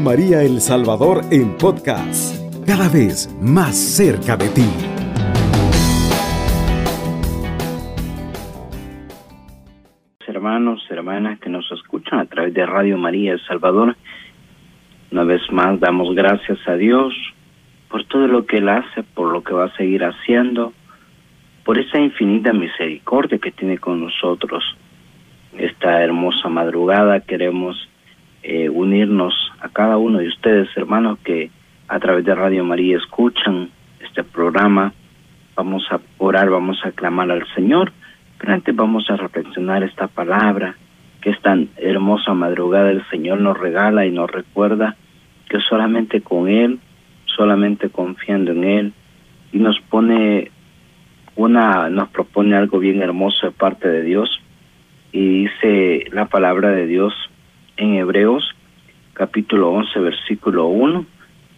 María El Salvador en podcast, cada vez más cerca de ti. Hermanos, hermanas que nos escuchan a través de Radio María El Salvador, una vez más damos gracias a Dios por todo lo que Él hace, por lo que va a seguir haciendo, por esa infinita misericordia que tiene con nosotros. Esta hermosa madrugada queremos eh, unirnos a cada uno de ustedes, hermanos, que a través de Radio María escuchan este programa. Vamos a orar, vamos a clamar al Señor, pero antes vamos a reflexionar esta palabra que es tan hermosa madrugada. El Señor nos regala y nos recuerda que solamente con Él, solamente confiando en Él, y nos pone una, nos propone algo bien hermoso de parte de Dios, y dice la palabra de Dios en Hebreos capítulo 11 versículo 1.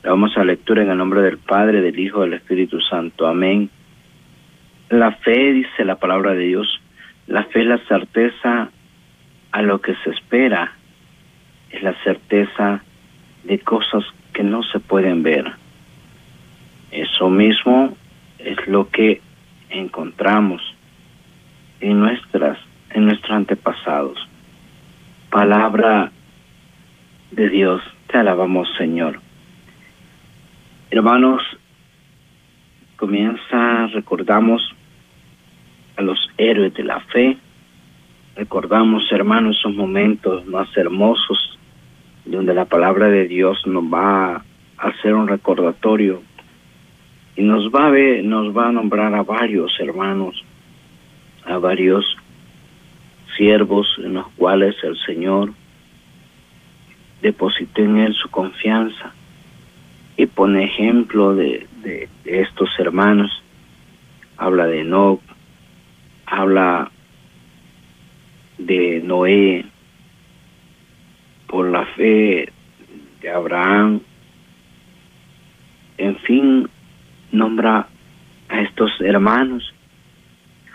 vamos a lectura en el nombre del Padre, del Hijo, del Espíritu Santo. Amén. La fe, dice la palabra de Dios, la fe es la certeza a lo que se espera, es la certeza de cosas que no se pueden ver. Eso mismo es lo que encontramos en nuestras en nuestros antepasados palabra de Dios. Te alabamos, Señor. Hermanos, comienza, recordamos a los héroes de la fe, recordamos, hermanos, esos momentos más hermosos donde la palabra de Dios nos va a hacer un recordatorio y nos va a ver, nos va a nombrar a varios hermanos, a varios siervos en los cuales el Señor depositó en él su confianza y pone ejemplo de, de, estos hermanos. Habla de Enoch, habla de Noé, por la fe de Abraham, en fin, nombra a estos hermanos,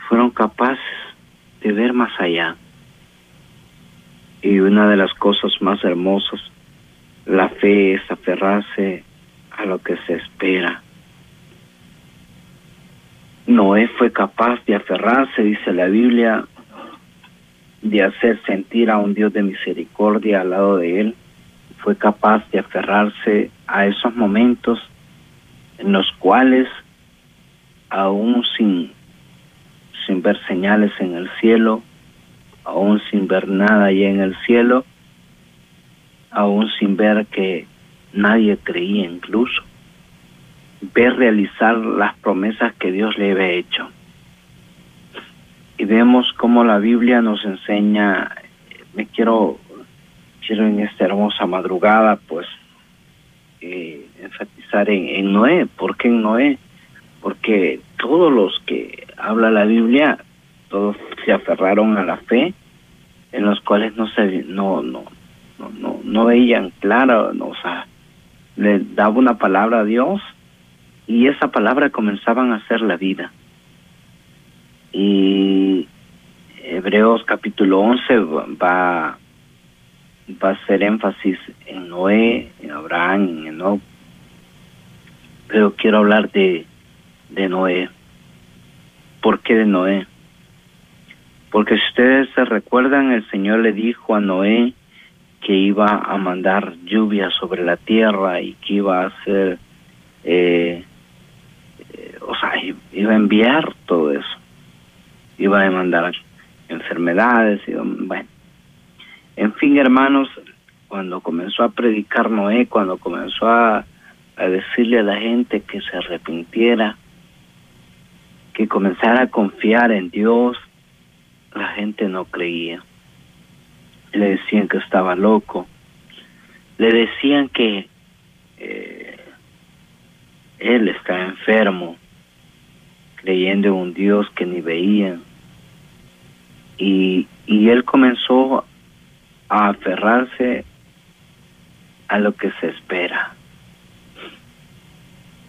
fueron capaces de ver más allá. Y una de las cosas más hermosas, la fe es aferrarse a lo que se espera. Noé fue capaz de aferrarse, dice la Biblia, de hacer sentir a un Dios de misericordia al lado de él. Fue capaz de aferrarse a esos momentos en los cuales, aún sin sin ver señales en el cielo, aún sin ver nada allá en el cielo, aún sin ver que nadie creía incluso, ver realizar las promesas que Dios le había hecho. Y vemos cómo la Biblia nos enseña, me quiero, quiero en esta hermosa madrugada, pues, eh, enfatizar en, en Noé. ¿Por qué en Noé? Porque todos los que habla la Biblia, todos se aferraron a la fe, en los cuales no se no no no no, veían claro, o sea, le daba una palabra a Dios y esa palabra comenzaban a hacer la vida. Y Hebreos capítulo 11 va va a hacer énfasis en Noé, en Abraham, en Enoch. Pero quiero hablar de de Noé. ¿Por qué de Noé? Porque si ustedes se recuerdan, el Señor le dijo a Noé que iba a mandar lluvia sobre la tierra y que iba a hacer, eh, eh, o sea, iba a enviar todo eso. Iba a mandar enfermedades, y, bueno. En fin, hermanos, cuando comenzó a predicar Noé, cuando comenzó a, a decirle a la gente que se arrepintiera, que comenzara a confiar en Dios, la gente no creía. Le decían que estaba loco. Le decían que eh, él estaba enfermo, creyendo en un Dios que ni veían. Y, y él comenzó a aferrarse a lo que se espera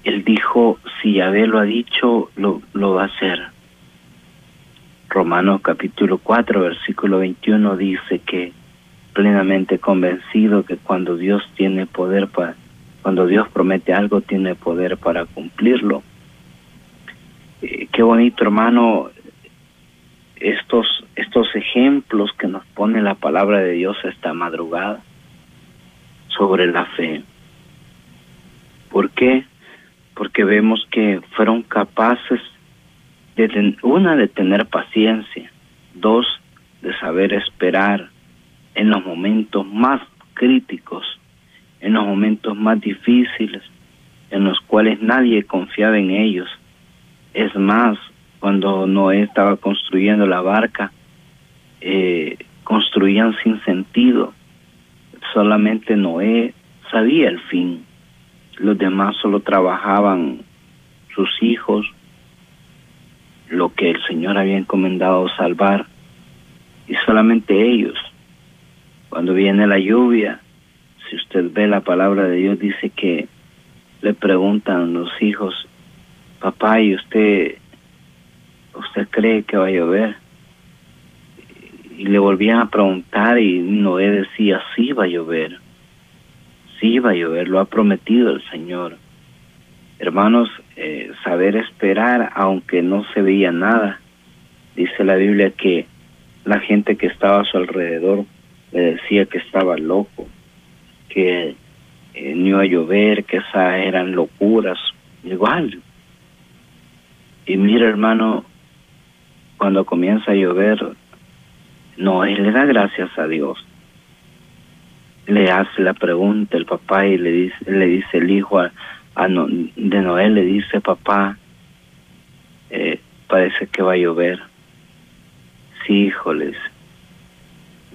él dijo, si Yahvé lo ha dicho, lo, lo va a hacer. Romanos capítulo 4, versículo 21 dice que plenamente convencido que cuando Dios tiene poder para, cuando Dios promete algo, tiene poder para cumplirlo. Eh, qué bonito, hermano, estos, estos ejemplos que nos pone la palabra de Dios esta madrugada sobre la fe. ¿Por qué? Porque vemos que fueron capaces de, una, de tener paciencia, dos, de saber esperar en los momentos más críticos, en los momentos más difíciles, en los cuales nadie confiaba en ellos. Es más, cuando Noé estaba construyendo la barca, eh, construían sin sentido. Solamente Noé sabía el fin. Los demás solo trabajaban sus hijos, lo que el Señor había encomendado salvar, y solamente ellos. Cuando viene la lluvia, si usted ve la palabra de Dios, dice que le preguntan los hijos, papá, ¿y usted ¿usted cree que va a llover? Y le volvían a preguntar y Noé decía, sí va a llover, sí va a llover, lo ha prometido el Señor. Hermanos, eh, saber esperar aunque no se veía nada. Dice la Biblia que la gente que estaba a su alrededor le decía que estaba loco, que eh, no iba a llover, que esas eran locuras. Igual. Y mira, hermano, cuando comienza a llover, no, él le da gracias a Dios. Le hace la pregunta el papá y le dice, le dice el hijo a, de Noé, le dice, papá, eh, parece que va a llover. Sí, hijo, le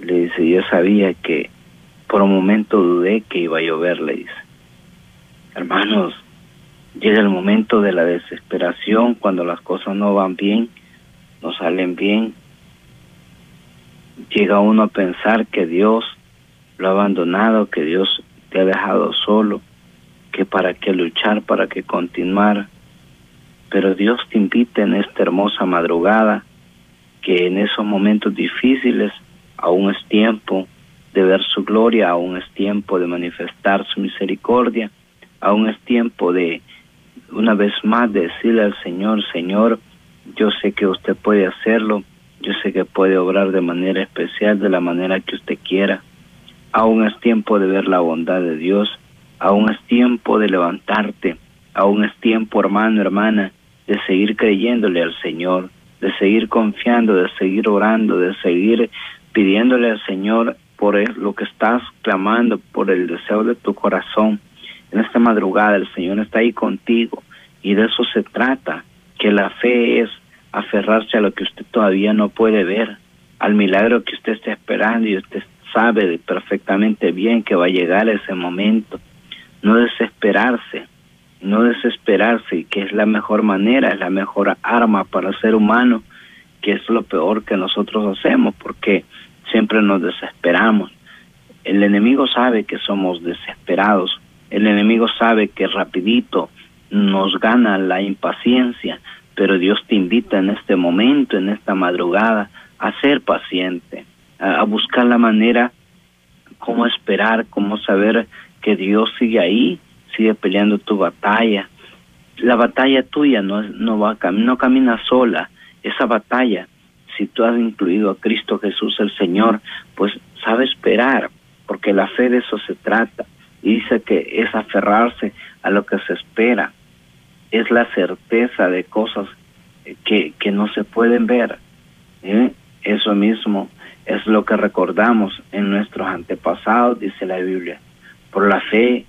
dice. yo sabía que por un momento dudé que iba a llover, le dice. Hermanos, llega el momento de la desesperación cuando las cosas no van bien no salen bien, llega uno a pensar que Dios lo ha abandonado, que Dios te ha dejado solo, que para qué luchar, para qué continuar. Pero Dios te invita en esta hermosa madrugada, que en esos momentos difíciles aún es tiempo de ver su gloria, aún es tiempo de manifestar su misericordia, aún es tiempo de una vez más decirle al Señor, Señor, yo sé que usted puede hacerlo, yo sé que puede obrar de manera especial, de la manera que usted quiera. Aún es tiempo de ver la bondad de Dios, aún es tiempo de levantarte, aún es tiempo, hermano, hermana, de seguir creyéndole al Señor, de seguir confiando, de seguir orando, de seguir pidiéndole al Señor por lo que estás clamando, por el deseo de tu corazón. En esta madrugada el Señor está ahí contigo y de eso se trata, que la fe es aferrarse a lo que usted todavía no puede ver, al milagro que usted está esperando y usted sabe perfectamente bien que va a llegar ese momento. No desesperarse, no desesperarse, que es la mejor manera, es la mejor arma para el ser humano, que es lo peor que nosotros hacemos, porque siempre nos desesperamos. El enemigo sabe que somos desesperados, el enemigo sabe que rapidito nos gana la impaciencia, pero Dios te invita en este momento, en esta madrugada, a ser paciente, a, buscar la manera cómo esperar, cómo saber que Dios sigue ahí, sigue peleando tu batalla. La batalla tuya no, no, va, no camina sola, esa batalla, si tú has incluido a Cristo Jesús el Señor, pues sabe esperar, porque la fe de eso se trata. Y dice que es aferrarse a lo que se espera es la certeza de cosas que, que no se pueden ver. ¿eh? Eso mismo es lo que recordamos en nuestros antepasados, dice la Biblia. Por la fe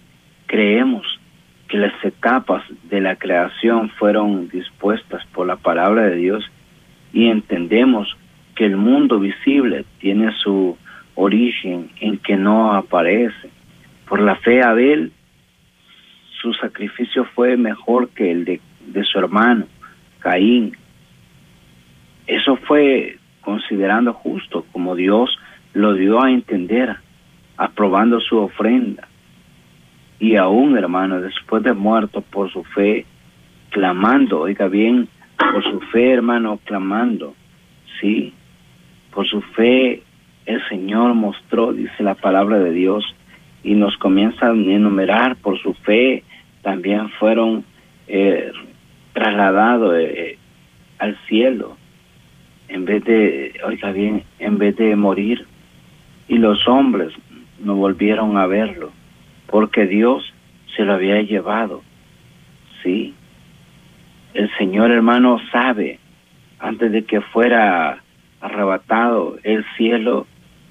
creemos que las etapas de la creación fueron dispuestas por la palabra de Dios y entendemos que el mundo visible tiene su origen en que no aparece. Por la fe Abel su sacrificio fue mejor que el de, su hermano, Caín. Eso fue considerando justo, como Dios lo dio a entender, aprobando su ofrenda. Y aún, hermano, después de muerto por su fe, clamando, oiga bien, por su fe, hermano, clamando, sí, por su fe, el Señor mostró, dice la palabra de Dios, y nos comienza a enumerar por su fe, también fueron eh, trasladados eh, al cielo, en vez de, oiga bien, en vez de morir, y los hombres no volvieron a verlo, porque Dios se lo había llevado. Sí, el Señor hermano sabe, antes de que fuera arrebatado el cielo,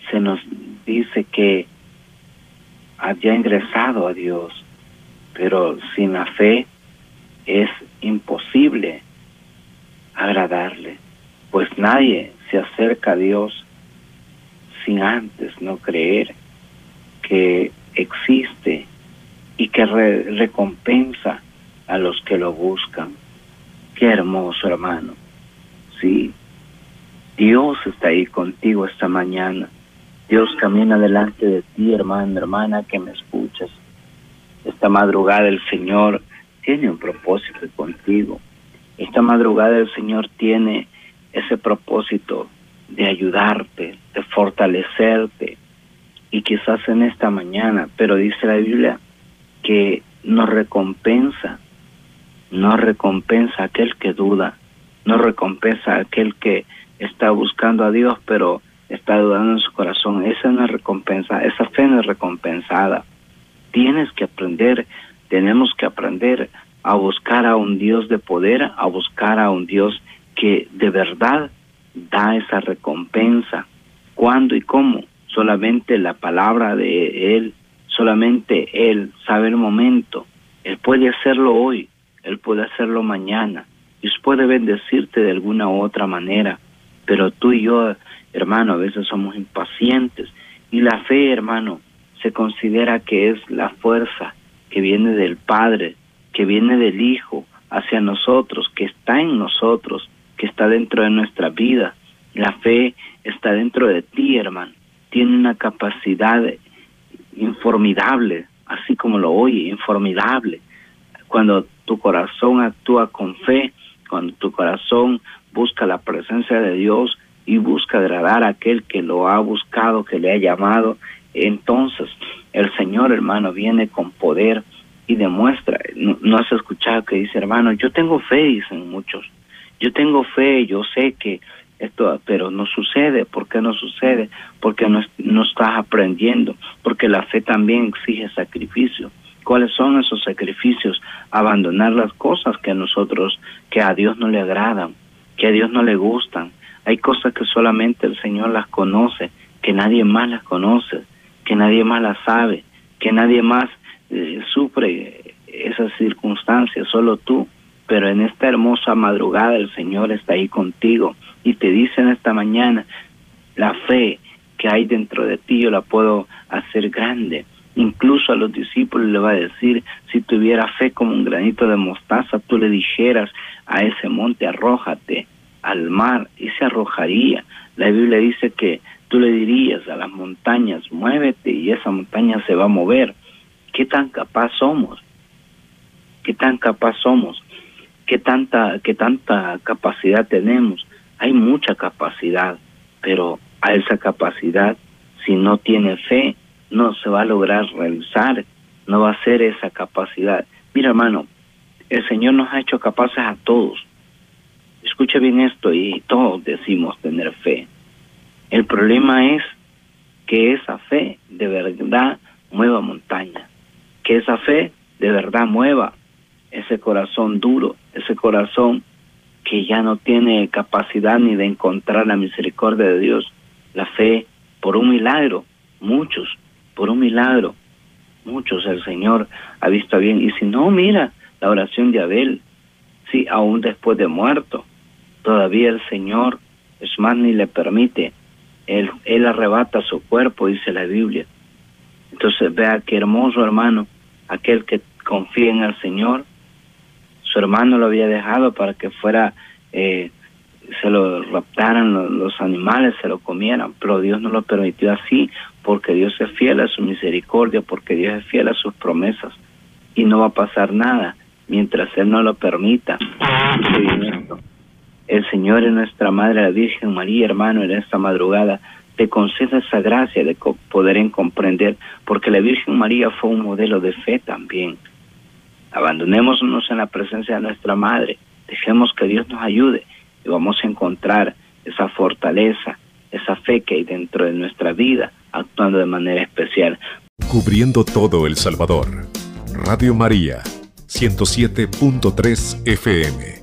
se nos dice que había ingresado a Dios, pero sin la fe es imposible agradarle, pues nadie se acerca a Dios sin antes no creer que existe y que recompensa a los que lo buscan. Qué hermoso hermano. Sí, Dios está ahí contigo esta mañana. Dios camina delante de ti, hermano, hermana, que me escuchas. Esta madrugada el Señor tiene un propósito contigo. Esta madrugada el Señor tiene ese propósito de ayudarte, de fortalecerte. Y quizás en esta mañana, pero dice la Biblia que no recompensa, no recompensa aquel que duda, no recompensa aquel que está buscando a Dios, pero está dudando en su corazón. Esa no es recompensa, esa fe no es recompensada. Tienes que aprender, tenemos que aprender a buscar a un Dios de poder, a buscar a un Dios que de verdad da esa recompensa. ¿Cuándo y cómo? Solamente la palabra de Él, solamente Él sabe el momento. Él puede hacerlo hoy, Él puede hacerlo mañana. Dios puede bendecirte de alguna u otra manera, pero tú y yo, hermano, a veces somos impacientes. Y la fe, hermano, se considera que es la fuerza que viene del Padre, que viene del Hijo hacia nosotros, que está en nosotros, que está dentro de nuestra vida. La fe está dentro de ti, hermano. Tiene una capacidad informidable, así como lo oye, informidable. Cuando tu corazón actúa con fe, cuando tu corazón busca la presencia de Dios y busca agradar a aquel que lo ha buscado, que le ha llamado, entonces el Señor, hermano, viene con poder y demuestra. No, has escuchado que dice, hermano, yo tengo fe, dicen muchos. Yo tengo fe, yo sé que esto, pero no sucede. ¿Por qué no sucede? Porque no, no estás aprendiendo, porque la fe también exige sacrificio. ¿Cuáles son esos sacrificios? Abandonar las cosas que a nosotros, que a Dios no le agradan, que a Dios no le gustan. Hay cosas que solamente el Señor las conoce, que nadie más las conoce, que nadie más las sabe, que nadie más eh, sufre esas circunstancias, solo tú. Pero en esta hermosa madrugada el Señor está ahí contigo y te dice en esta mañana, la fe que hay dentro de ti yo la puedo hacer grande. Incluso a los discípulos le va a decir, si tuviera fe como un granito de mostaza, tú le dijeras a ese monte, arrójate al mar y se arrojaría. La Biblia dice que tú le dirías a las montañas, muévete y esa montaña se va a mover. ¿Qué tan capaz somos? ¿Qué tan capaz somos? ¿Qué tanta, qué tanta capacidad tenemos? Hay mucha capacidad, pero a esa capacidad, si no tiene fe, no se va a lograr realizar, no va a ser esa capacidad. Mira, hermano, el Señor nos ha hecho capaces a todos. Escucha bien esto y todos decimos tener fe. El problema es que esa fe de verdad mueva montaña, que esa fe de verdad mueva ese corazón duro, corazón que ya no tiene capacidad ni de encontrar la misericordia de Dios, la fe por un milagro, muchos, por un milagro, muchos el Señor ha visto bien. Y si no, mira la oración de Abel, sí, aún después de muerto, todavía el Señor, es más, ni le permite, él, él arrebata su cuerpo, dice la Biblia. Entonces vea qué hermoso hermano, aquel que confía en el Señor, su hermano lo había dejado para que fuera, eh, se lo raptaran los, animales, se lo comieran, pero Dios no lo permitió así, porque Dios es fiel a su misericordia, porque Dios es fiel a sus promesas, y no va a pasar nada mientras Él no lo permita. El Señor es nuestra Madre, la Virgen María, hermano, en esta madrugada le conceda esa gracia de poder comprender, porque la Virgen María fue un modelo de fe también. Abandonémonos en la presencia de nuestra Madre, dejemos que Dios nos ayude y vamos a encontrar esa fortaleza, esa fe que hay dentro de nuestra vida, actuando de manera especial. Cubriendo todo El Salvador. Radio María, 107.3 FM.